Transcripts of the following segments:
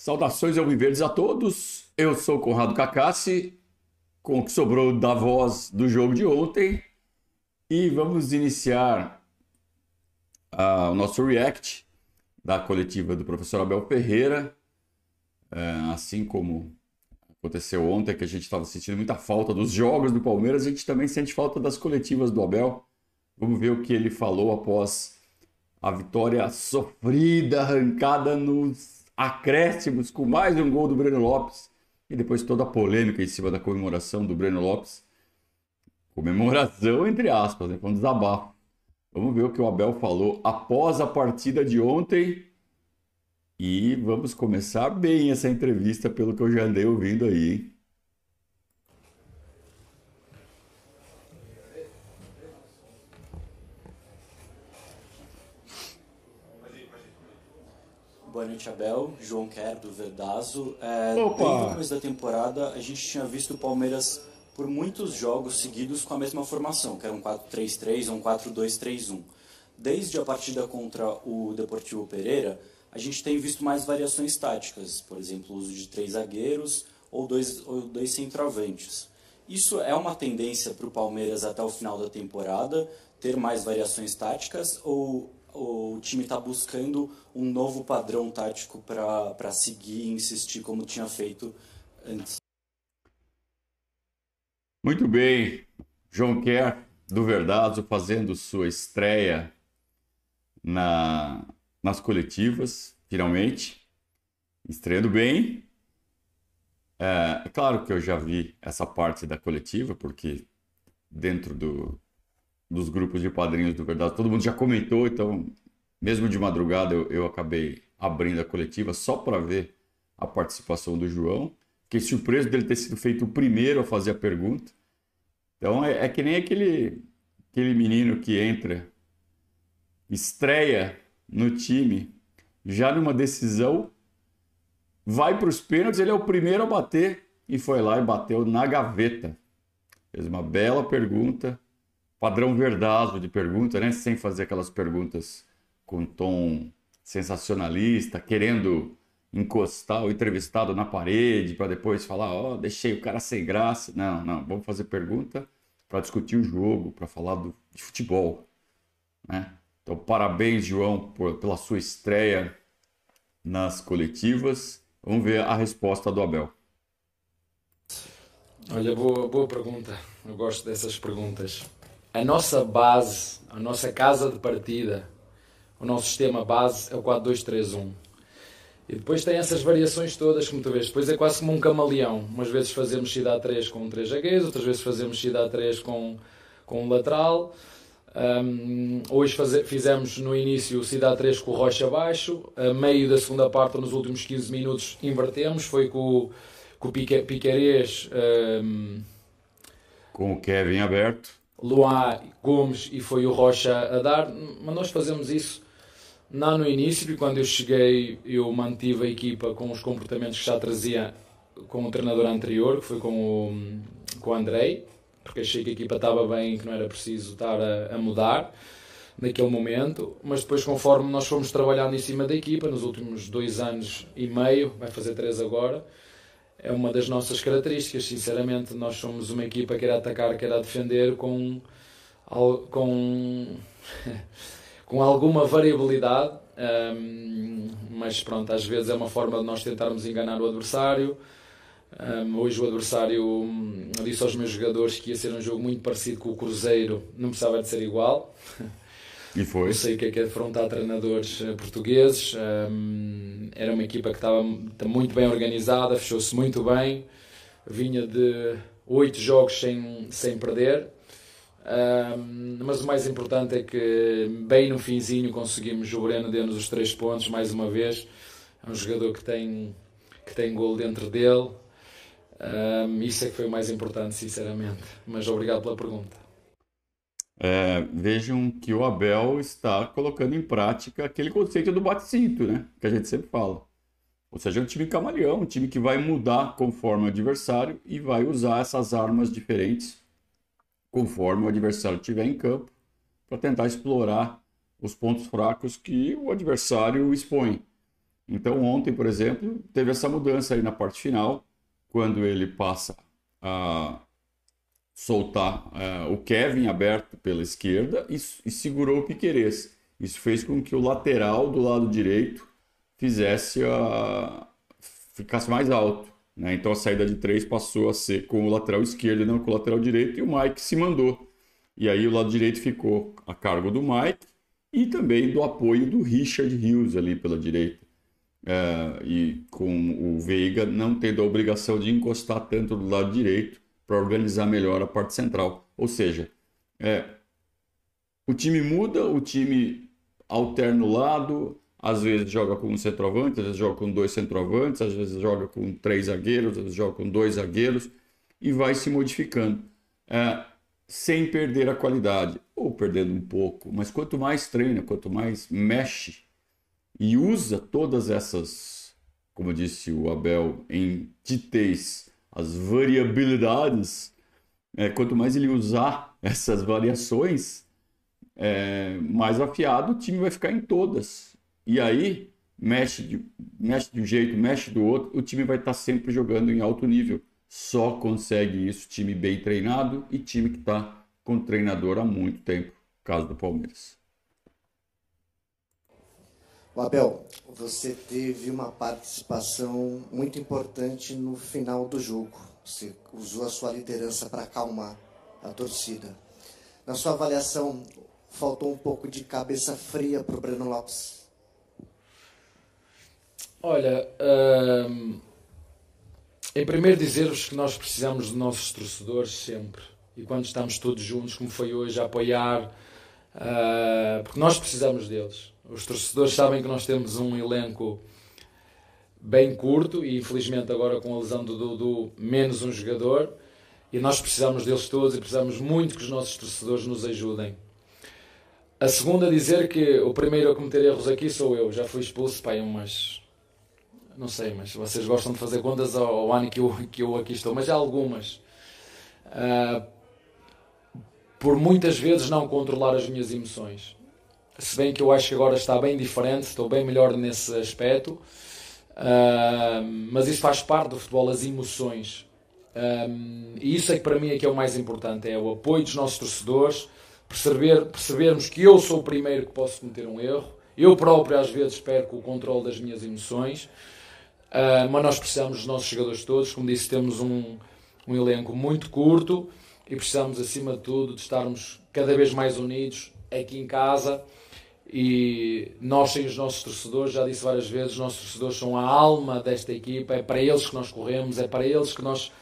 Saudações ao Viverdes a todos. Eu sou Conrado Cacassi, com o que sobrou da voz do jogo de ontem. E vamos iniciar uh, o nosso react da coletiva do professor Abel Ferreira. Uh, assim como aconteceu ontem, que a gente estava sentindo muita falta dos jogos do Palmeiras, a gente também sente falta das coletivas do Abel. Vamos ver o que ele falou após a vitória sofrida, arrancada nos acréscimos com mais um gol do Breno Lopes e depois toda a polêmica em cima da comemoração do Breno Lopes. Comemoração entre aspas, né? Foi um desabafo. Vamos ver o que o Abel falou após a partida de ontem. E vamos começar bem essa entrevista, pelo que eu já andei ouvindo aí, Boa noite, Abel. João Quer, do Verdazo. É, Opa! Desde o começo da temporada, a gente tinha visto o Palmeiras por muitos jogos seguidos com a mesma formação, que era um 4-3-3 ou um 4-2-3-1. Desde a partida contra o Deportivo Pereira, a gente tem visto mais variações táticas, por exemplo, o uso de três zagueiros ou dois, ou dois centroavantes. Isso é uma tendência para o Palmeiras até o final da temporada, ter mais variações táticas, ou o time está buscando um novo padrão tático para seguir e insistir como tinha feito antes. Muito bem, João Kerr do Verdazo fazendo sua estreia na, nas coletivas, finalmente, estreando bem. É, é claro que eu já vi essa parte da coletiva, porque dentro do, dos grupos de padrinhos do Verdade. Todo mundo já comentou, então, mesmo de madrugada, eu, eu acabei abrindo a coletiva só para ver a participação do João. Fiquei surpreso dele ter sido feito o primeiro a fazer a pergunta. Então, é, é que nem aquele, aquele menino que entra, estreia no time, já numa decisão, vai para os pênaltis, ele é o primeiro a bater e foi lá e bateu na gaveta. Fez uma bela pergunta padrão verdazo de pergunta, né? Sem fazer aquelas perguntas com tom sensacionalista, querendo encostar o entrevistado na parede para depois falar, ó, oh, deixei o cara sem graça. Não, não, vamos fazer pergunta para discutir o jogo, para falar do, de futebol, né? Então, parabéns, João, por, pela sua estreia nas coletivas. Vamos ver a resposta do Abel. Olha, boa, boa pergunta. Eu gosto dessas perguntas a nossa base, a nossa casa de partida, o nosso sistema base é o 4-2-3-1. E depois tem essas variações todas, como tu vês. Depois é quase como um camaleão. Umas vezes fazemos cidade 3 com 3 zagueiros, outras vezes fazemos cidade 3 com, com um lateral. Um, hoje faze, fizemos no início cidade 3 com o Rocha abaixo. A meio da segunda parte, nos últimos 15 minutos, invertemos. Foi com, com o Pique, Piquerez. Um, com o Kevin aberto Luan Gomes e foi o Rocha a dar, mas nós fazemos isso não no início, e quando eu cheguei eu mantive a equipa com os comportamentos que já trazia com o treinador anterior, que foi com o, com o Andrei, porque achei que a equipa estava bem e que não era preciso estar a, a mudar naquele momento, mas depois conforme nós fomos trabalhando em cima da equipa, nos últimos dois anos e meio, vai fazer três agora, é uma das nossas características. Sinceramente, nós somos uma equipa que quer atacar, quer defender com, com, com alguma variabilidade, um, mas pronto, às vezes é uma forma de nós tentarmos enganar o adversário. Um, hoje o adversário hum, disse aos meus jogadores que ia ser um jogo muito parecido com o Cruzeiro, não precisava de ser igual. E foi. Eu sei o que é que é defrontar treinadores eh, portugueses. Um, era uma equipa que estava muito bem organizada, fechou-se muito bem. Vinha de oito jogos sem, sem perder. Um, mas o mais importante é que, bem no finzinho, conseguimos. O Breno deu-nos os três pontos mais uma vez. É um jogador que tem, que tem gol dentro dele. Um, isso é que foi o mais importante, sinceramente. Mas obrigado pela pergunta é, vejam que o Abel está colocando em prática aquele conceito do bate-cinto, né? Que a gente sempre fala. Ou seja, é um time camaleão, um time que vai mudar conforme o adversário e vai usar essas armas diferentes conforme o adversário estiver em campo para tentar explorar os pontos fracos que o adversário expõe. Então, ontem, por exemplo, teve essa mudança aí na parte final, quando ele passa a soltar uh, o Kevin aberto pela esquerda e, e, segurou o Piquerez. Isso fez com que o lateral do lado direito fizesse a... ficasse mais alto. Né? Então a saída de três passou a ser com o lateral esquerdo e não com o lateral direito, e o Mike se mandou. E aí o lado direito ficou a cargo do Mike e também do apoio do Richard Hughes ali pela direita. É, e com o Veiga não tendo a obrigação de encostar tanto do lado direito para organizar melhor a parte central. Ou seja, é, o time muda, o time alterna o lado, às vezes joga com um centroavante, às vezes joga com dois centroavantes, às vezes joga com três zagueiros, às vezes joga com dois zagueiros e vai se modificando. É, sem perder a qualidade, ou perdendo um pouco, mas quanto mais treina, quanto mais mexe e usa todas essas, como disse o Abel, em titez as variabilidades, é, quanto mais ele usar essas variações, é, mais afiado o time vai ficar em todas. E aí, mexe de, mexe de um jeito, mexe do outro, o time vai estar sempre jogando em alto nível. Só consegue isso time bem treinado e time que está com treinador há muito tempo, caso do Palmeiras. Abel, você teve uma participação muito importante no final do jogo. Você usou a sua liderança para acalmar a torcida. Na sua avaliação, faltou um pouco de cabeça fria para o Breno Lopes? Olha, hum, em primeiro dizer-vos que nós precisamos de nossos torcedores sempre. E quando estamos todos juntos, como foi hoje, a apoiar, uh, porque nós precisamos deles. Os torcedores sabem que nós temos um elenco bem curto e infelizmente agora com a lesão do Dudu menos um jogador e nós precisamos deles todos e precisamos muito que os nossos torcedores nos ajudem. A segunda a dizer que o primeiro a cometer erros aqui sou eu, já fui expulso, pai, umas não sei, mas vocês gostam de fazer contas ao, ano que eu, que eu aqui estou, mas há algumas. Uh, por muitas vezes não controlar as minhas emoções se bem que eu acho que agora está bem diferente, estou bem melhor nesse aspecto, uh, mas isso faz parte do futebol, as emoções. E isso é que para mim é que é o mais importante, é o apoio dos nossos torcedores, perceber, percebermos que eu sou o primeiro que posso cometer um erro, eu próprio às vezes perco o controle das minhas emoções, uh, mas nós precisamos dos nossos jogadores todos, como disse, temos um, um elenco muito curto e precisamos acima de tudo de estarmos cada vez mais unidos aqui em casa e nós sem os nossos torcedores, já disse várias vezes, os nossos torcedores são a alma desta equipa, é para eles que nós corremos, é para eles que nós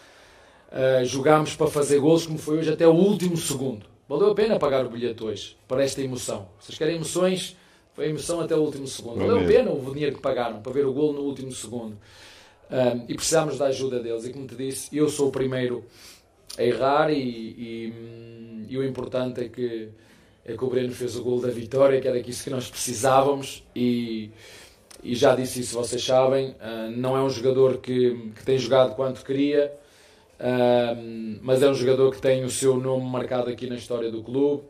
uh, jogamos para fazer gols, como foi hoje até o último segundo. Valeu a pena pagar o bilhete hoje, para esta emoção. Vocês querem emoções? Foi emoção até o último segundo. Valeu a pena o dinheiro que pagaram para ver o gol no último segundo. Um, e precisamos da ajuda deles. E como te disse, eu sou o primeiro a errar e, e, hum, e o importante é que é que o Breno fez o gol da vitória, que era isso que nós precisávamos e, e já disse isso, vocês sabem, uh, não é um jogador que, que tem jogado quanto queria, uh, mas é um jogador que tem o seu nome marcado aqui na história do clube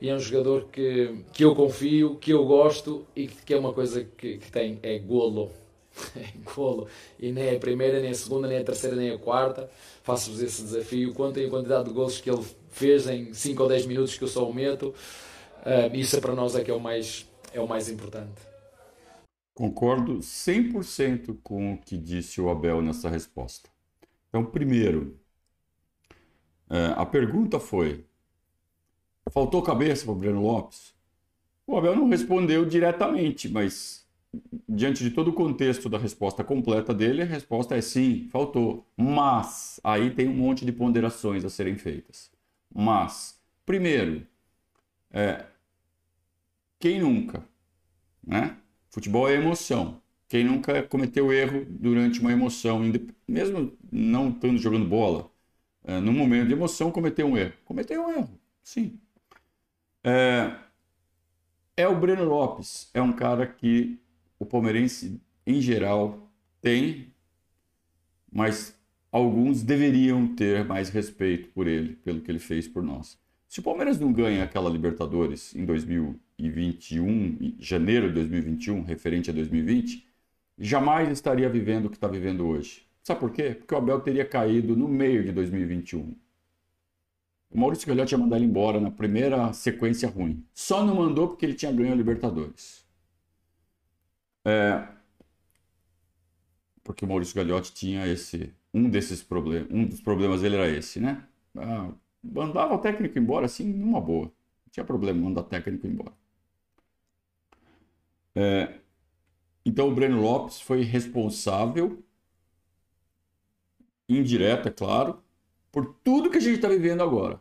e é um jogador que, que eu confio, que eu gosto e que é uma coisa que, que tem, é golo. é golo. E nem é a primeira, nem a segunda, nem a terceira, nem a quarta. Faço-vos esse desafio. Contem a quantidade de golos que ele fez em 5 ou 10 minutos que eu só o meto. Uh, isso para nós é que é o mais, é o mais importante. Concordo 100% com o que disse o Abel nessa resposta. Então, primeiro, uh, a pergunta foi: faltou cabeça para o Breno Lopes? O Abel não respondeu diretamente, mas diante de todo o contexto da resposta completa dele, a resposta é sim, faltou. Mas aí tem um monte de ponderações a serem feitas. Mas, primeiro, é, quem nunca? Né? Futebol é emoção. Quem nunca cometeu erro durante uma emoção, mesmo não estando jogando bola, é, no momento de emoção cometeu um erro. Cometeu um erro, sim. É, é o Breno Lopes, é um cara que o palmeirense em geral tem, mas alguns deveriam ter mais respeito por ele, pelo que ele fez por nós. Se o Palmeiras não ganha aquela Libertadores em 2021, em janeiro de 2021, referente a 2020, jamais estaria vivendo o que está vivendo hoje. Sabe por quê? Porque o Abel teria caído no meio de 2021. O Maurício Gagliotti ia mandar ele embora na primeira sequência ruim. Só não mandou porque ele tinha ganho a Libertadores. É... Porque o Maurício Gagliotti tinha esse. Um desses problemas. Um dos problemas dele era esse, né? Ah, mandava o técnico embora assim, numa boa. Não tinha problema mandar o técnico embora. É... Então o Breno Lopes foi responsável, indireta, é claro, por tudo que a gente está vivendo agora.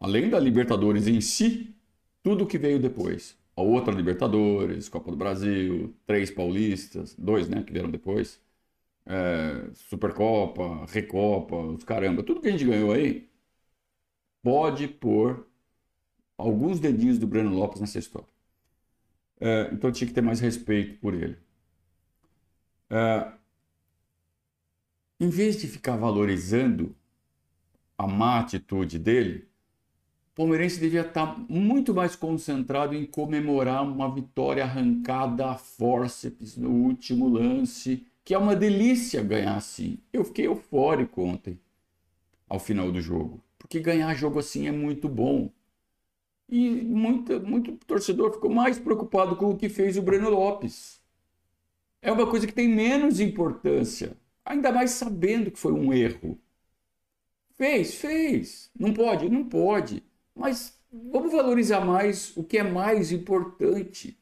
Além da Libertadores em si, tudo que veio depois. A outra Libertadores, Copa do Brasil, três paulistas, dois, né, que vieram depois. É, Supercopa, Recopa, os caramba, tudo que a gente ganhou aí pode pôr alguns dedinhos do Breno Lopes nessa história. É, então tinha que ter mais respeito por ele. É, em vez de ficar valorizando a má atitude dele, o palmeirense devia estar muito mais concentrado em comemorar uma vitória arrancada a forceps no último lance, que é uma delícia ganhar assim. Eu fiquei eufórico ontem, ao final do jogo, porque ganhar jogo assim é muito bom. E muito, muito torcedor ficou mais preocupado com o que fez o Breno Lopes. É uma coisa que tem menos importância, ainda mais sabendo que foi um erro. Fez, fez. Não pode? Não pode. Mas vamos valorizar mais o que é mais importante.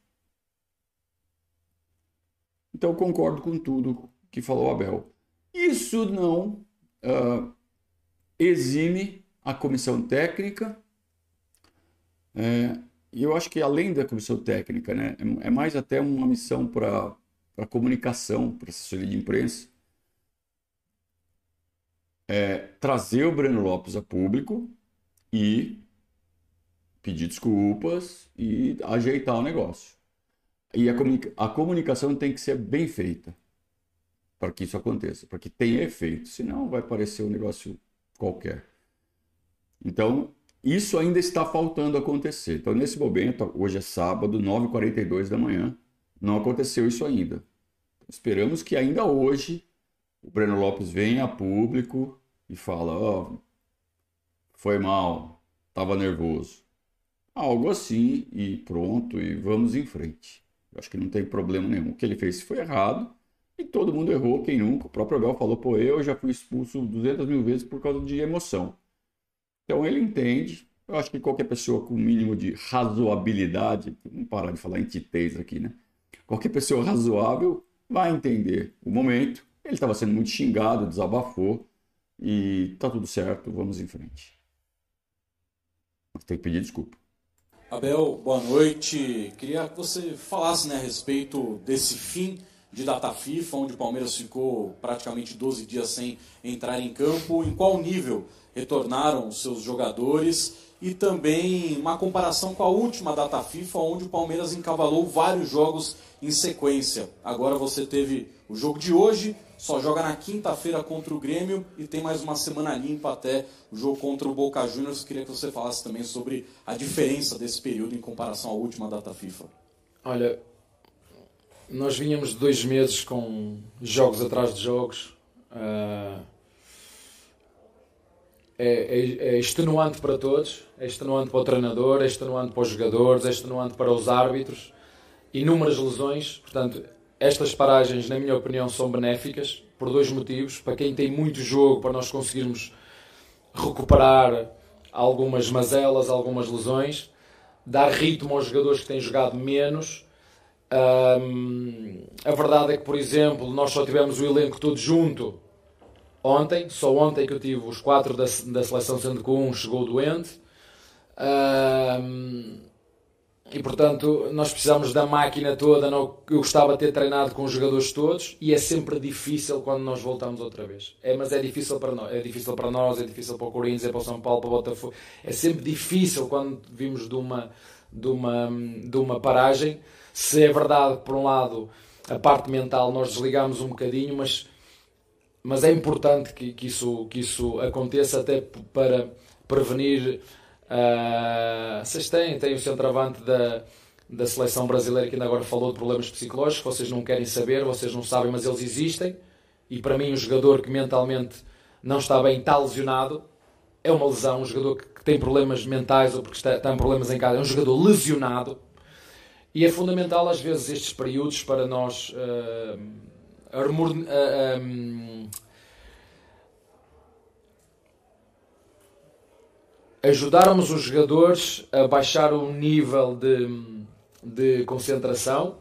Então concordo com tudo que falou Abel. Isso não uh, exime a comissão técnica. É, eu acho que além da comissão técnica, né, é, é mais até uma missão para a comunicação, para assessoria de imprensa, é, trazer o Breno Lopes a público e pedir desculpas e ajeitar o negócio. E a, comunica a comunicação tem que ser bem feita para que isso aconteça, para que tenha efeito, senão vai parecer um negócio qualquer. Então, isso ainda está faltando acontecer. Então, nesse momento, hoje é sábado, 9h42 da manhã, não aconteceu isso ainda. Esperamos que ainda hoje o Breno Lopes venha a público e fala, ó, oh, foi mal, estava nervoso. Algo assim e pronto, e vamos em frente. Eu acho que não tem problema nenhum. O que ele fez foi errado e todo mundo errou, quem nunca. O próprio Abel falou, pô, eu já fui expulso 200 mil vezes por causa de emoção. Então ele entende. Eu acho que qualquer pessoa com o mínimo de razoabilidade, vamos parar de falar em titez aqui, né? Qualquer pessoa razoável vai entender o momento. Ele estava sendo muito xingado, desabafou e tá tudo certo, vamos em frente. Tem que pedir desculpa. Abel, boa noite. Queria que você falasse né, a respeito desse fim de data FIFA, onde o Palmeiras ficou praticamente 12 dias sem entrar em campo. Em qual nível retornaram os seus jogadores? E também uma comparação com a última data FIFA, onde o Palmeiras encavalou vários jogos em sequência. Agora você teve o jogo de hoje, só joga na quinta-feira contra o Grêmio e tem mais uma semana limpa até o jogo contra o Boca Juniors. Queria que você falasse também sobre a diferença desse período em comparação à última data FIFA. Olha, nós vínhamos dois meses com jogos atrás de jogos. Uh, é, é, é, extenuante para todos, é extenuante para o treinador, é extenuante para os jogadores, é extenuante para os árbitros. Inúmeras lesões, portanto, estas paragens, na minha opinião, são benéficas por dois motivos. Para quem tem muito jogo, para nós conseguirmos recuperar algumas mazelas, algumas lesões, dar ritmo aos jogadores que têm jogado menos. Um, a verdade é que, por exemplo, nós só tivemos o elenco todo junto ontem, só ontem que eu tive os quatro da, da seleção, sendo que um chegou doente. E portanto, nós precisamos da máquina toda. Eu gostava de ter treinado com os jogadores todos e é sempre difícil quando nós voltamos outra vez. É, mas é difícil para nós, é difícil para nós, é difícil para o Corinthians, é para o São Paulo, para o Botafogo. É sempre difícil quando vimos de uma, de uma, de uma paragem. Se é verdade, por um lado, a parte mental nós desligamos um bocadinho, mas, mas é importante que, que, isso, que isso aconteça até para prevenir Uh, vocês têm, têm o centroavante da, da seleção brasileira que ainda agora falou de problemas psicológicos, vocês não querem saber, vocês não sabem, mas eles existem. E para mim, um jogador que mentalmente não está bem, está lesionado, é uma lesão. Um jogador que tem problemas mentais ou porque está, tem problemas em casa, é um jogador lesionado. E é fundamental, às vezes, estes períodos para nós uh, uh, um, ajudarmos os jogadores a baixar o nível de, de concentração,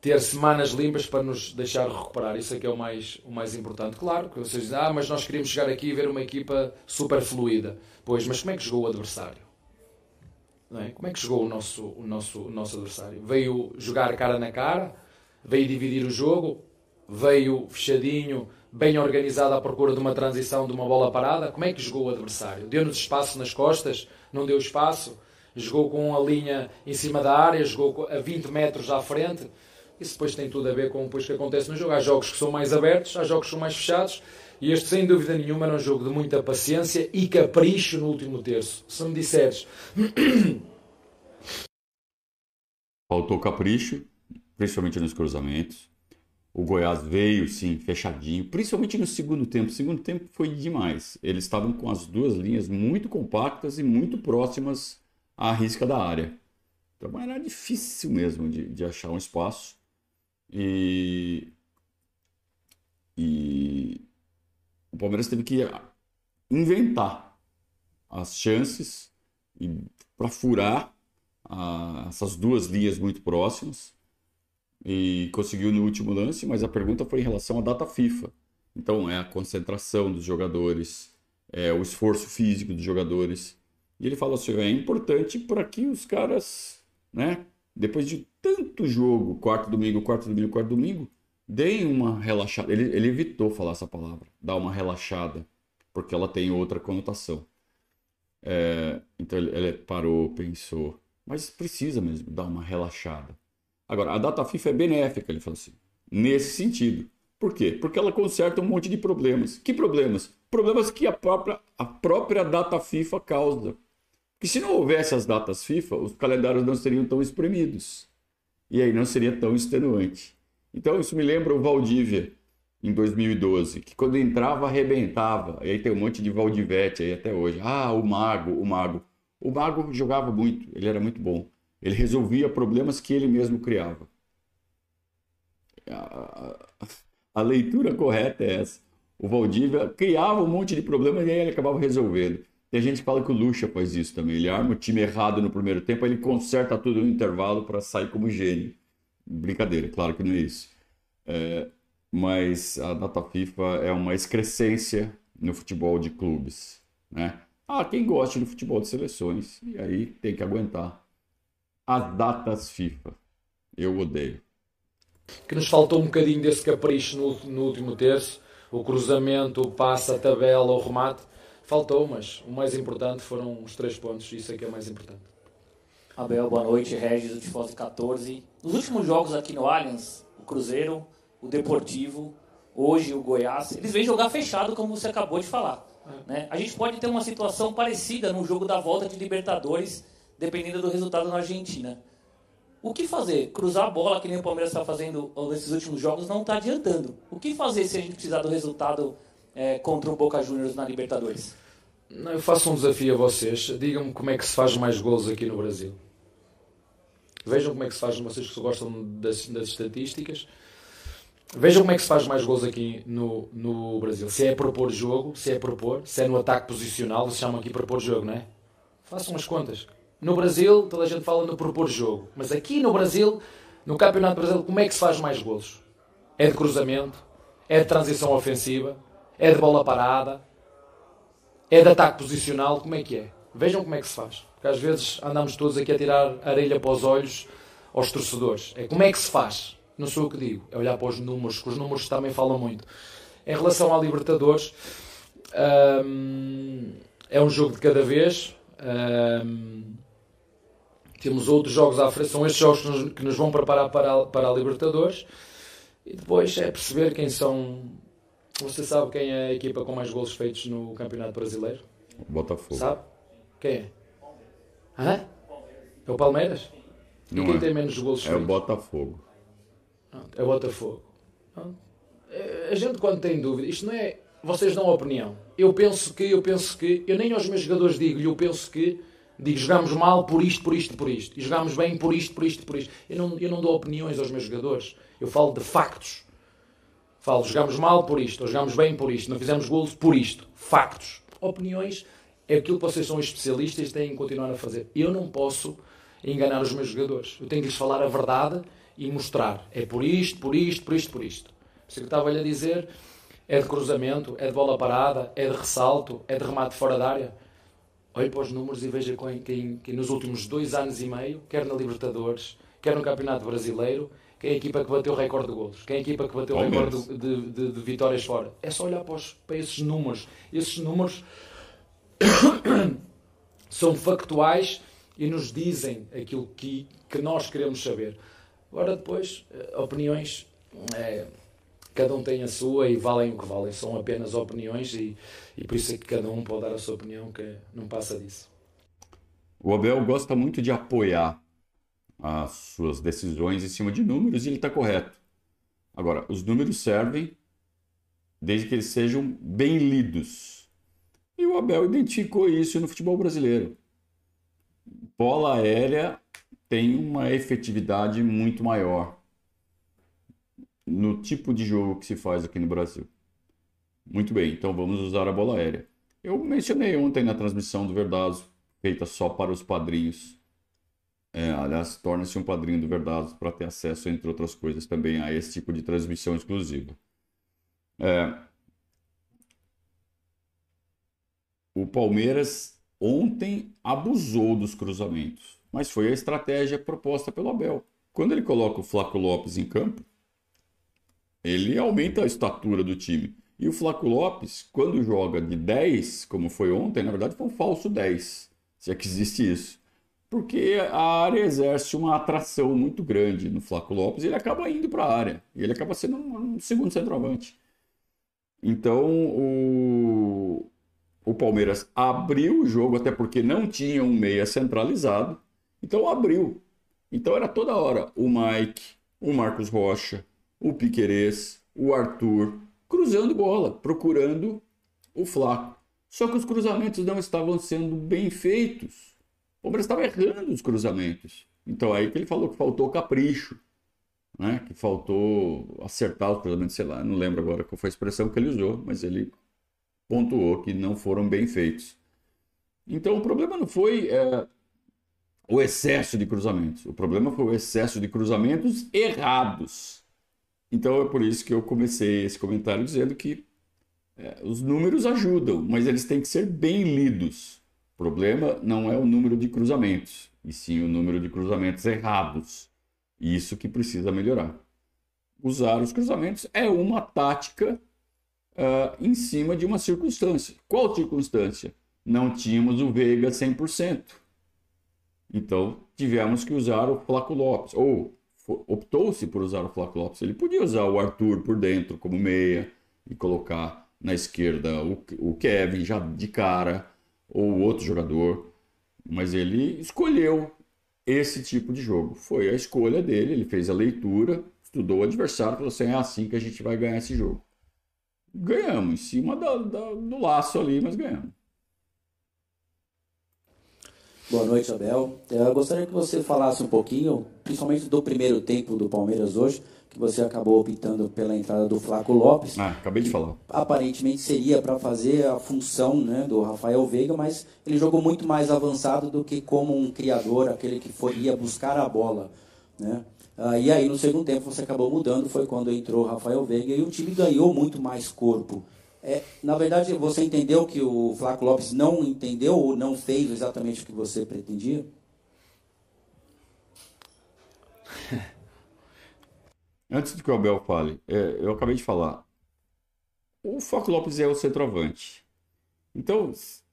ter semanas limpas para nos deixar recuperar. Isso é que é o mais, o mais importante. Claro que vocês dizem, ah, mas nós queríamos chegar aqui e ver uma equipa super fluida. Pois, mas como é que jogou o adversário? É? Como é que jogou o nosso, o, nosso, o nosso adversário? Veio jogar cara na cara? Veio dividir o jogo? Veio fechadinho, bem organizado à procura de uma transição de uma bola parada? Como é que jogou o adversário? Deu-nos espaço nas costas? Não deu espaço? Jogou com a linha em cima da área? Jogou a 20 metros à frente? Isso depois tem tudo a ver com o que acontece no jogo. Há jogos que são mais abertos, há jogos que são mais fechados. E este, sem dúvida nenhuma, era um jogo de muita paciência e capricho no último terço. Se me disseres. Faltou capricho, principalmente nos cruzamentos. O Goiás veio, sim, fechadinho, principalmente no segundo tempo. O segundo tempo foi demais. Eles estavam com as duas linhas muito compactas e muito próximas à risca da área. Então era difícil mesmo de, de achar um espaço. E, e o Palmeiras teve que inventar as chances para furar a, essas duas linhas muito próximas e conseguiu no último lance, mas a pergunta foi em relação à data FIFA. Então é a concentração dos jogadores, é o esforço físico dos jogadores. E ele fala assim: é importante para que os caras, né, depois de tanto jogo, quarto domingo, quarto domingo, quarto domingo, deem uma relaxada. Ele, ele evitou falar essa palavra, dar uma relaxada, porque ela tem outra conotação. É, então ele, ele parou, pensou, mas precisa mesmo dar uma relaxada. Agora, a data FIFA é benéfica, ele falou assim, nesse sentido. Por quê? Porque ela conserta um monte de problemas. Que problemas? Problemas que a própria, a própria data FIFA causa. Que se não houvesse as datas FIFA, os calendários não seriam tão espremidos. E aí não seria tão extenuante. Então isso me lembra o Valdívia, em 2012, que quando entrava arrebentava. E aí tem um monte de Valdivete aí até hoje. Ah, o Mago, o Mago. O Mago jogava muito, ele era muito bom. Ele resolvia problemas que ele mesmo criava. A, a, leitura correta é essa. O Valdívia criava um monte de problemas e aí ele acabava resolvendo. Tem gente que fala que o Lucha faz isso também. Ele arma o time errado no primeiro tempo, ele conserta tudo no intervalo para sair como gênio. Brincadeira, claro que não é isso. É, mas a data FIFA é uma excrescência no futebol de clubes. Né? Ah, quem gosta de futebol de seleções, e aí tem que aguentar as datas FIFA. Eu odeio. Que nos faltou um bocadinho desse capricho no, no último terço. O cruzamento, o passe, a tabela, o remate. Faltou, mas o mais importante foram os três pontos. Isso é que é mais importante. Abel, boa noite. Regis, do Tifose 14. Nos últimos jogos aqui no Allianz, o Cruzeiro, o Deportivo, hoje o Goiás, eles vêm jogar fechado, como você acabou de falar. É. Né? A gente pode ter uma situação parecida no jogo da volta de Libertadores dependendo do resultado na Argentina. O que fazer? Cruzar a bola, que nem o Palmeiras está fazendo nesses últimos jogos, não está adiantando. O que fazer se a gente precisar do resultado é, contra o Boca Juniors na Libertadores? Eu faço um desafio a vocês. Digam-me como é que se faz mais gols aqui no Brasil. Vejam como é que se faz, vocês que gostam das, das estatísticas. Vejam como é que se faz mais gols aqui no, no Brasil. Se é propor jogo, se é propor, se é no ataque posicional, vocês chamam aqui propor jogo, não é? Façam as contas. No Brasil, toda a gente fala no propor jogo. Mas aqui no Brasil, no Campeonato Brasileiro, como é que se faz mais golos? É de cruzamento? É de transição ofensiva? É de bola parada? É de ataque posicional? Como é que é? Vejam como é que se faz. Porque às vezes andamos todos aqui a tirar areia para os olhos aos torcedores. É como é que se faz? Não sou eu que digo. É olhar para os números, que os números também falam muito. Em relação à Libertadores, hum, é um jogo de cada vez. Hum, temos outros jogos à frente, são estes jogos que nos, que nos vão preparar para a, para a Libertadores. E depois é perceber quem são. Você sabe quem é a equipa com mais gols feitos no Campeonato Brasileiro? Botafogo. Sabe? Quem é? Hã? É o Palmeiras? Não e quem é. tem menos gols É o Botafogo. É o Botafogo. É, a gente quando tem dúvida, isto não é. Vocês dão opinião. Eu penso que, eu penso que, eu nem aos meus jogadores digo, eu penso que, digo, jogamos mal por isto, por isto, por isto. E jogamos bem por isto, por isto, por isto. Eu não, eu não dou opiniões aos meus jogadores. Eu falo de factos. Falo, jogamos mal por isto, ou jogamos bem por isto, não fizemos golos por isto. Factos. Opiniões é aquilo que vocês são especialistas e têm que continuar a fazer. Eu não posso enganar os meus jogadores. Eu tenho que lhes falar a verdade e mostrar. É por isto, por isto, por isto, por isto. Por isso que estava-lhe a dizer, é de cruzamento, é de bola parada, é de ressalto, é de remate fora da área. Olhe para os números e veja quem, quem, nos últimos dois anos e meio, quer na Libertadores, quer no Campeonato Brasileiro, quem é a equipa que bateu o recorde de golos, quem é a equipa que bateu o recorde de, de, de, de, vitórias fora. É só olhar para, os, para esses números. Esses números são factuais e nos dizem aquilo que, que nós queremos saber. Agora, depois, eh, opiniões, é, cada um tem a sua e valem o que valem. São apenas opiniões e, e por isso é que cada um pode dar a sua opinião, que não passa disso. O Abel gosta muito de apoiar as suas decisões em cima de números e ele está correto. Agora, os números servem desde que eles sejam bem lidos. E o Abel identificou isso no futebol brasileiro bola aérea tem uma efetividade muito maior no tipo de jogo que se faz aqui no Brasil. Muito bem, então vamos usar a bola aérea. Eu mencionei ontem na transmissão do Verdados, feita só para os padrinhos. É, aliás, torna-se um padrinho do Verdados para ter acesso, entre outras coisas, também a esse tipo de transmissão exclusiva. É, o Palmeiras ontem abusou dos cruzamentos, mas foi a estratégia proposta pelo Abel. Quando ele coloca o Flaco Lopes em campo, ele aumenta a estatura do time. E o Flaco Lopes, quando joga de 10, como foi ontem, na verdade foi um falso 10, se é que existe isso. Porque a área exerce uma atração muito grande no Flaco Lopes e ele acaba indo para a área. E ele acaba sendo um segundo centroavante. Então, o, o Palmeiras abriu o jogo, até porque não tinha um meia centralizado, então abriu. Então era toda hora o Mike, o Marcos Rocha, o Piquerez, o Arthur, cruzando bola, procurando o Flaco. Só que os cruzamentos não estavam sendo bem feitos. O Palmeiras estava errando os cruzamentos. Então aí que ele falou que faltou capricho, né? que faltou acertar os cruzamentos, sei lá, não lembro agora qual foi a expressão que ele usou, mas ele pontuou que não foram bem feitos. Então o problema não foi é, o excesso de cruzamentos, o problema foi o excesso de cruzamentos errados. Então é por isso que eu comecei esse comentário dizendo que é, os números ajudam, mas eles têm que ser bem lidos. O problema não é o número de cruzamentos, e sim o número de cruzamentos errados. Isso que precisa melhorar. Usar os cruzamentos é uma tática uh, em cima de uma circunstância. Qual circunstância? Não tínhamos o Veiga 100%. Então, tivemos que usar o Flaco Lopes. Ou optou-se por usar o Flaco Lopes. Ele podia usar o Arthur por dentro como meia e colocar na esquerda o, o Kevin já de cara ou outro jogador. Mas ele escolheu esse tipo de jogo. Foi a escolha dele, ele fez a leitura, estudou o adversário falou assim: é assim que a gente vai ganhar esse jogo ganhamos em cima da, da, do laço ali, mas ganhamos. Boa noite, Abel. Eu gostaria que você falasse um pouquinho, principalmente do primeiro tempo do Palmeiras hoje, que você acabou optando pela entrada do Flaco Lopes. Ah, acabei de falar. Aparentemente seria para fazer a função né, do Rafael Veiga, mas ele jogou muito mais avançado do que como um criador, aquele que foi, ia buscar a bola. Né? Ah, e aí, no segundo tempo, você acabou mudando, foi quando entrou o Rafael Veiga e o time ganhou muito mais corpo. É, na verdade, você entendeu que o Flávio Lopes não entendeu ou não fez exatamente o que você pretendia? Antes de que o Abel fale, é, eu acabei de falar. O Flávio Lopes é o centroavante. Então, se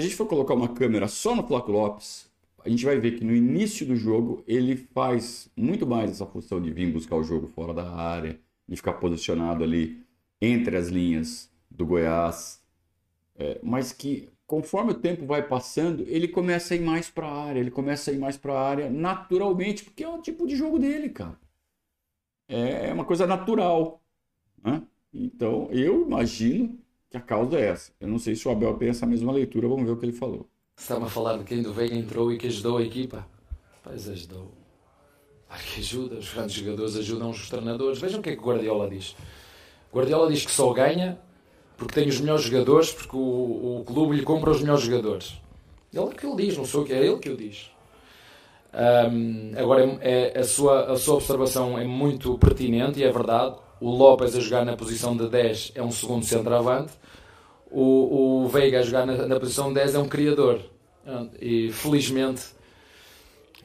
a gente for colocar uma câmera só no Flávio Lopes, a gente vai ver que no início do jogo ele faz muito mais essa função de vir buscar o jogo fora da área, de ficar posicionado ali entre as linhas do Goiás, é, mas que conforme o tempo vai passando, ele começa a ir mais para a área, ele começa a ir mais para a área naturalmente, porque é o tipo de jogo dele, cara. É, é uma coisa natural. Né? Então, eu imagino que a causa é essa. Eu não sei se o Abel tem essa mesma leitura, vamos ver o que ele falou. Estava a falar de quem do Veiga entrou e que ajudou a equipa. Pois ajudou. Claro que ajuda, os grandes jogadores ajudam os treinadores. Vejam o que é que o Guardiola diz. Guardiola diz que só ganha porque tem os melhores jogadores, porque o, o clube lhe compra os melhores jogadores. Ele é que ele diz, não sou que é ele que o diz. Um, agora, é, é, a, sua, a sua observação é muito pertinente e é verdade. O López a jogar na posição de 10 é um segundo centroavante. O, o Veiga a jogar na, na posição de 10 é um criador. E felizmente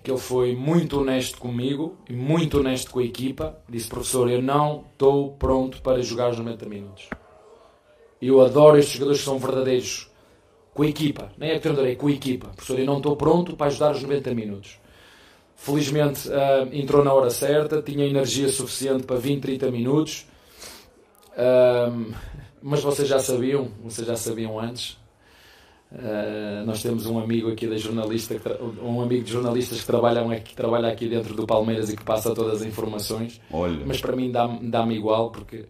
que ele foi muito honesto comigo e muito honesto com a equipa. Disse, professor, eu não estou pronto para jogar os 90 minutos. Eu adoro estes jogadores que são verdadeiros com a equipa. Nem é treinador, é com a equipa. Professor, eu não estou pronto para ajudar os 90 minutos. Felizmente uh, entrou na hora certa, tinha energia suficiente para 20, 30 minutos. Uh, mas vocês já sabiam, vocês já sabiam antes. Uh, nós temos um amigo aqui da jornalista, um amigo de jornalistas que trabalha, que trabalha aqui dentro do Palmeiras e que passa todas as informações. Olha. Mas para mim dá-me dá igual, porque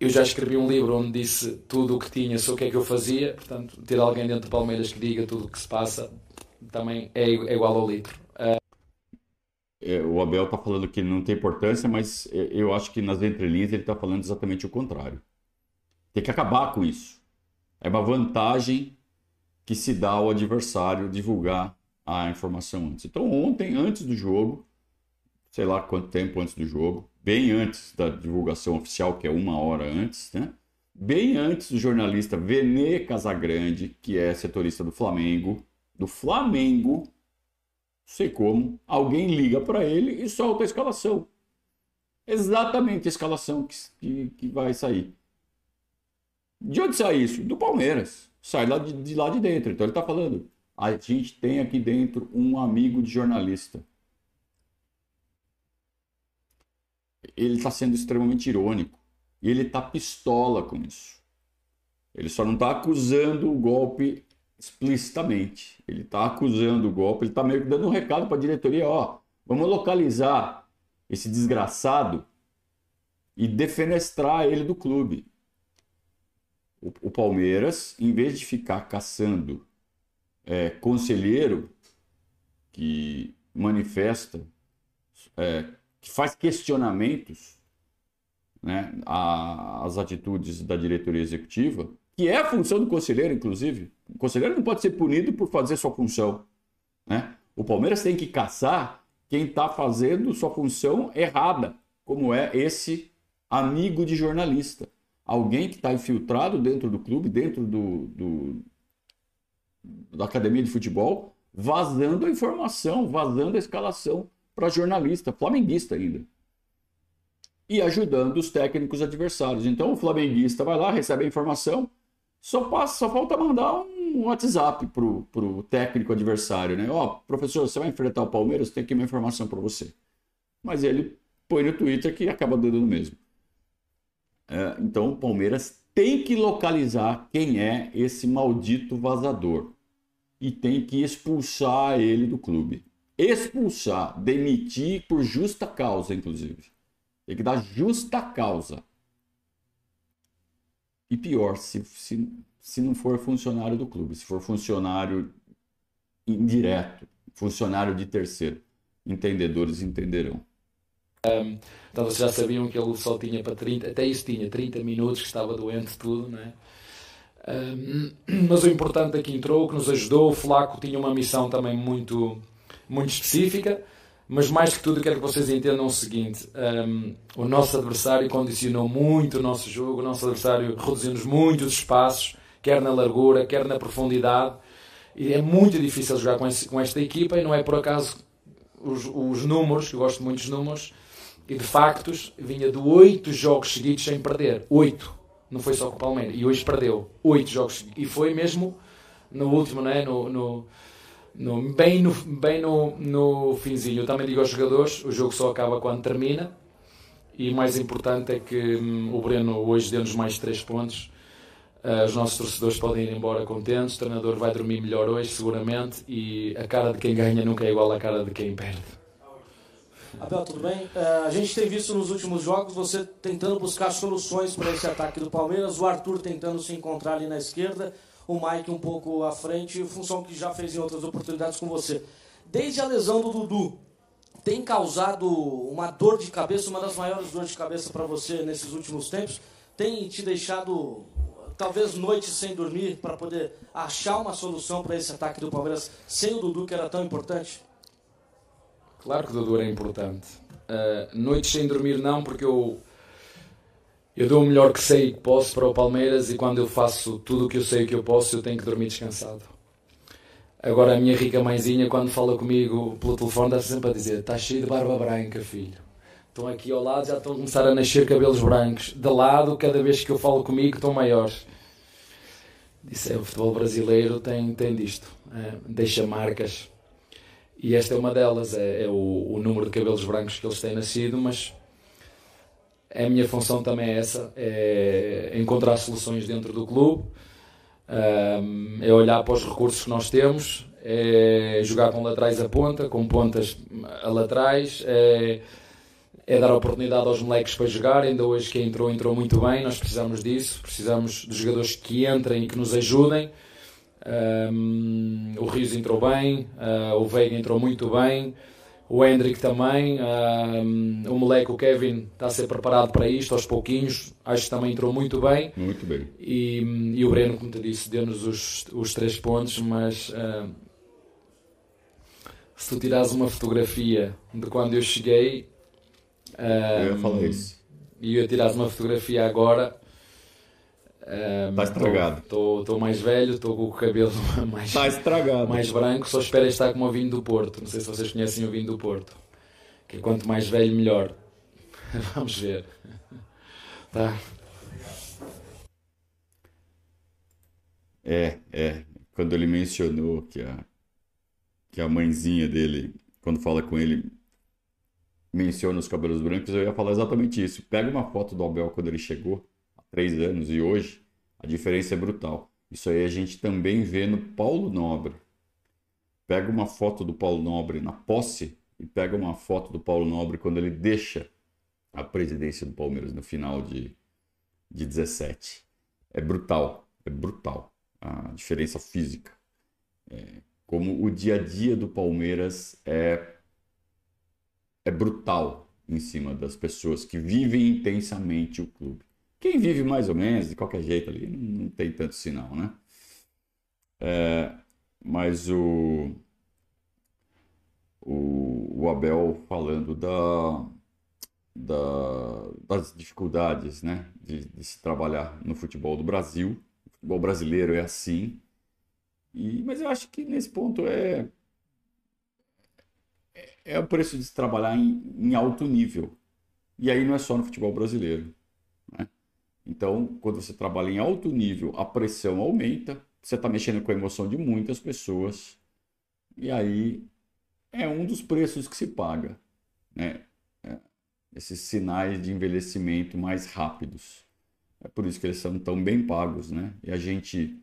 eu já escrevi um livro onde disse tudo o que tinha sobre o que é que eu fazia. Portanto, ter alguém dentro do Palmeiras que diga tudo o que se passa também é, é igual ao litro. Uh... É, o Abel está falando que não tem importância, mas eu acho que nas entrelinhas ele está falando exatamente o contrário. Tem que acabar com isso. É uma vantagem que se dá ao adversário divulgar a informação antes. Então, ontem, antes do jogo, sei lá quanto tempo antes do jogo, bem antes da divulgação oficial, que é uma hora antes, né? Bem antes do jornalista Vene Casagrande, que é setorista do Flamengo, do Flamengo, sei como, alguém liga para ele e solta a escalação. Exatamente a escalação que, que, que, vai sair. De onde sai isso? Do Palmeiras. Sai lá de, de lá de dentro. Então ele está falando. A gente tem aqui dentro um amigo de jornalista. ele está sendo extremamente irônico. E ele está pistola com isso. Ele só não está acusando o golpe explicitamente. Ele está acusando o golpe, ele está meio que dando um recado para a diretoria: ó, vamos localizar esse desgraçado e defenestrar ele do clube. O, o Palmeiras, em vez de ficar caçando é, conselheiro que manifesta é, que faz questionamentos né, às atitudes da diretoria executiva, que é a função do conselheiro, inclusive. O conselheiro não pode ser punido por fazer sua função. Né? O Palmeiras tem que caçar quem está fazendo sua função errada, como é esse amigo de jornalista. Alguém que está infiltrado dentro do clube, dentro do, do, da academia de futebol, vazando a informação, vazando a escalação para jornalista, flamenguista ainda. E ajudando os técnicos adversários. Então o flamenguista vai lá, recebe a informação, só, passa, só falta mandar um WhatsApp pro, pro técnico adversário, né? Ó, oh, professor, você vai enfrentar o Palmeiras, tem aqui uma informação para você. Mas ele põe no Twitter que acaba dando no mesmo. É, então o Palmeiras tem que localizar quem é esse maldito vazador e tem que expulsar ele do clube expulsar, demitir por justa causa, inclusive. Tem que dar justa causa. E pior, se, se, se não for funcionário do clube, se for funcionário indireto, funcionário de terceiro. Entendedores entenderão. Um, então vocês já sabiam que ele só tinha para 30, até isso tinha 30 minutos, que estava doente, tudo, né? Um, mas o importante é que entrou, que nos ajudou. O Flaco tinha uma missão também muito muito específica, mas mais que tudo quero que vocês entendam o seguinte: um, o nosso adversário condicionou muito o nosso jogo, o nosso adversário reduziu-nos muito os espaços, quer na largura, quer na profundidade, e é muito difícil jogar com, esse, com esta equipa, e não é por acaso os, os números, que eu gosto muito dos números, e de factos, vinha de oito jogos seguidos sem perder. Oito. Não foi só com o Palmeiras. E hoje perdeu. Oito jogos seguidos. E foi mesmo no último, né? no, no no, bem no, bem no, no finzinho. Eu também digo aos jogadores: o jogo só acaba quando termina. E mais importante é que hum, o Breno hoje deu-nos mais 3 pontos. Uh, os nossos torcedores podem ir embora contentes, o treinador vai dormir melhor hoje, seguramente, e a cara de quem ganha nunca é igual à cara de quem perde. Abel, tudo bem? Uh, a gente tem visto nos últimos jogos você tentando buscar soluções para esse ataque do Palmeiras, o Arthur tentando se encontrar ali na esquerda, o Mike um pouco à frente, função que já fez em outras oportunidades com você. Desde a lesão do Dudu, tem causado uma dor de cabeça, uma das maiores dores de cabeça para você nesses últimos tempos? Tem te deixado talvez noites sem dormir para poder achar uma solução para esse ataque do Palmeiras sem o Dudu que era tão importante? Claro que o Dudu era importante. Uh, noites sem dormir não, porque eu eu dou o melhor que sei que posso para o Palmeiras e quando eu faço tudo o que eu sei que eu posso, eu tenho que dormir descansado. Agora a minha rica mãezinha, quando fala comigo pelo telefone, está sempre a dizer: Está cheio de barba branca, filho. Estão aqui ao lado, já estão a começar a nascer cabelos brancos. De lado, cada vez que eu falo comigo, estão maiores. Disse: é, o futebol brasileiro tem, tem disto, é, deixa marcas. E esta é uma delas, é, é o, o número de cabelos brancos que eles têm nascido, mas a minha função também é essa, é encontrar soluções dentro do clube, é olhar para os recursos que nós temos, é jogar com laterais a ponta, com pontas a laterais, é, é dar oportunidade aos moleques para jogar. Ainda hoje quem entrou, entrou muito bem. Nós precisamos disso, precisamos dos jogadores que entrem e que nos ajudem. Um, o Rios entrou bem, uh, o Veiga entrou muito bem o Hendrick também, um, o moleque, o Kevin, está a ser preparado para isto aos pouquinhos, acho que também entrou muito bem. Muito bem. E, e o Breno, como te disse, deu-nos os, os três pontos, mas uh, se tu tirares uma fotografia de quando eu cheguei. Um, eu ia falar isso. E eu tirares uma fotografia agora, Está estragado. Estou mais velho, estou com o cabelo mais, tá estragado. mais branco, só espero estar como o vinho do Porto. Não sei se vocês conhecem o vinho do Porto. Que quanto mais velho, melhor. Vamos ver. Tá. É, é. Quando ele mencionou que a, que a mãezinha dele, quando fala com ele, menciona os cabelos brancos, eu ia falar exatamente isso. Pega uma foto do Abel quando ele chegou três anos e hoje, a diferença é brutal. Isso aí a gente também vê no Paulo Nobre. Pega uma foto do Paulo Nobre na posse e pega uma foto do Paulo Nobre quando ele deixa a presidência do Palmeiras no final de, de 17. É brutal, é brutal a diferença física. É, como o dia a dia do Palmeiras é, é brutal em cima das pessoas que vivem intensamente o clube. Quem vive mais ou menos, de qualquer jeito ali, não tem tanto sinal, né? É, mas o, o, o, Abel falando da, da, das dificuldades né, de, de, se trabalhar no futebol do Brasil. O futebol brasileiro é assim. E, mas eu acho que nesse ponto é, é, é o preço de se trabalhar em, em alto nível. E aí não é só no futebol brasileiro. Então, quando você trabalha em alto nível, a pressão aumenta, você está mexendo com a emoção de muitas pessoas, e aí é um dos preços que se paga, né? É, esses sinais de envelhecimento mais rápidos. É por isso que eles são tão bem pagos, né? E a gente,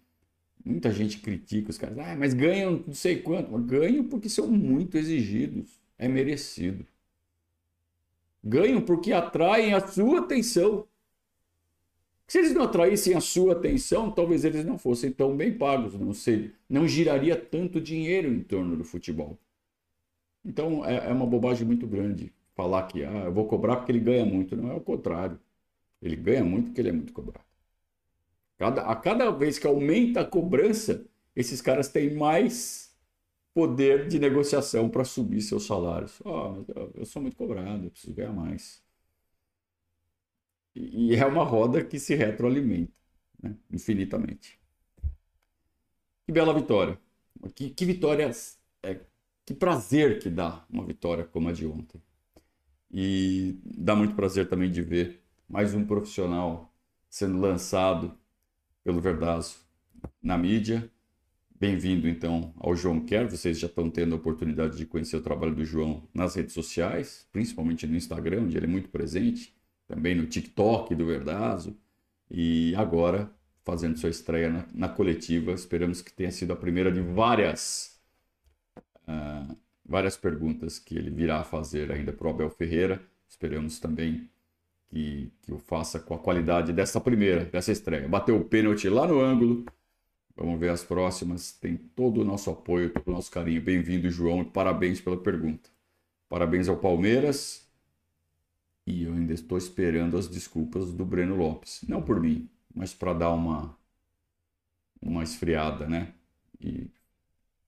muita gente critica os caras, ah, mas ganham não sei quanto, ganham porque são muito exigidos, é merecido. Ganham porque atraem a sua atenção. Se eles não atraíssem a sua atenção, talvez eles não fossem tão bem pagos, não sei, não giraria tanto dinheiro em torno do futebol. Então é, é uma bobagem muito grande falar que ah, eu vou cobrar porque ele ganha muito. Não é o contrário. Ele ganha muito porque ele é muito cobrado. Cada, a cada vez que aumenta a cobrança, esses caras têm mais poder de negociação para subir seus salários. Oh, eu sou muito cobrado, eu preciso ganhar mais. E é uma roda que se retroalimenta né? infinitamente. Que bela vitória. Que, que vitória, é, que prazer que dá uma vitória como a de ontem. E dá muito prazer também de ver mais um profissional sendo lançado pelo Verdazo na mídia. Bem-vindo então ao João Quer. Vocês já estão tendo a oportunidade de conhecer o trabalho do João nas redes sociais, principalmente no Instagram, onde ele é muito presente também no TikTok do Verdazo, e agora fazendo sua estreia na, na coletiva. Esperamos que tenha sido a primeira de várias, uh, várias perguntas que ele virá fazer ainda para o Abel Ferreira. Esperamos também que, que o faça com a qualidade dessa primeira, dessa estreia. Bateu o pênalti lá no ângulo. Vamos ver as próximas. Tem todo o nosso apoio, todo o nosso carinho. Bem-vindo, João, e parabéns pela pergunta. Parabéns ao Palmeiras. E eu ainda estou esperando as desculpas do Breno Lopes. Não por mim, mas para dar uma, uma esfriada, né? E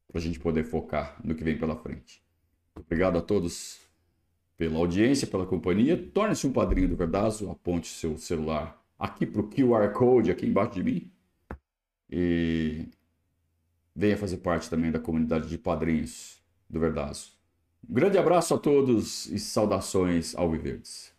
para a gente poder focar no que vem pela frente. Obrigado a todos pela audiência, pela companhia. Torne-se um padrinho do Verdazo, aponte seu celular aqui para o QR Code aqui embaixo de mim. E venha fazer parte também da comunidade de padrinhos do Verdazo. Um grande abraço a todos e saudações ao Viverdes.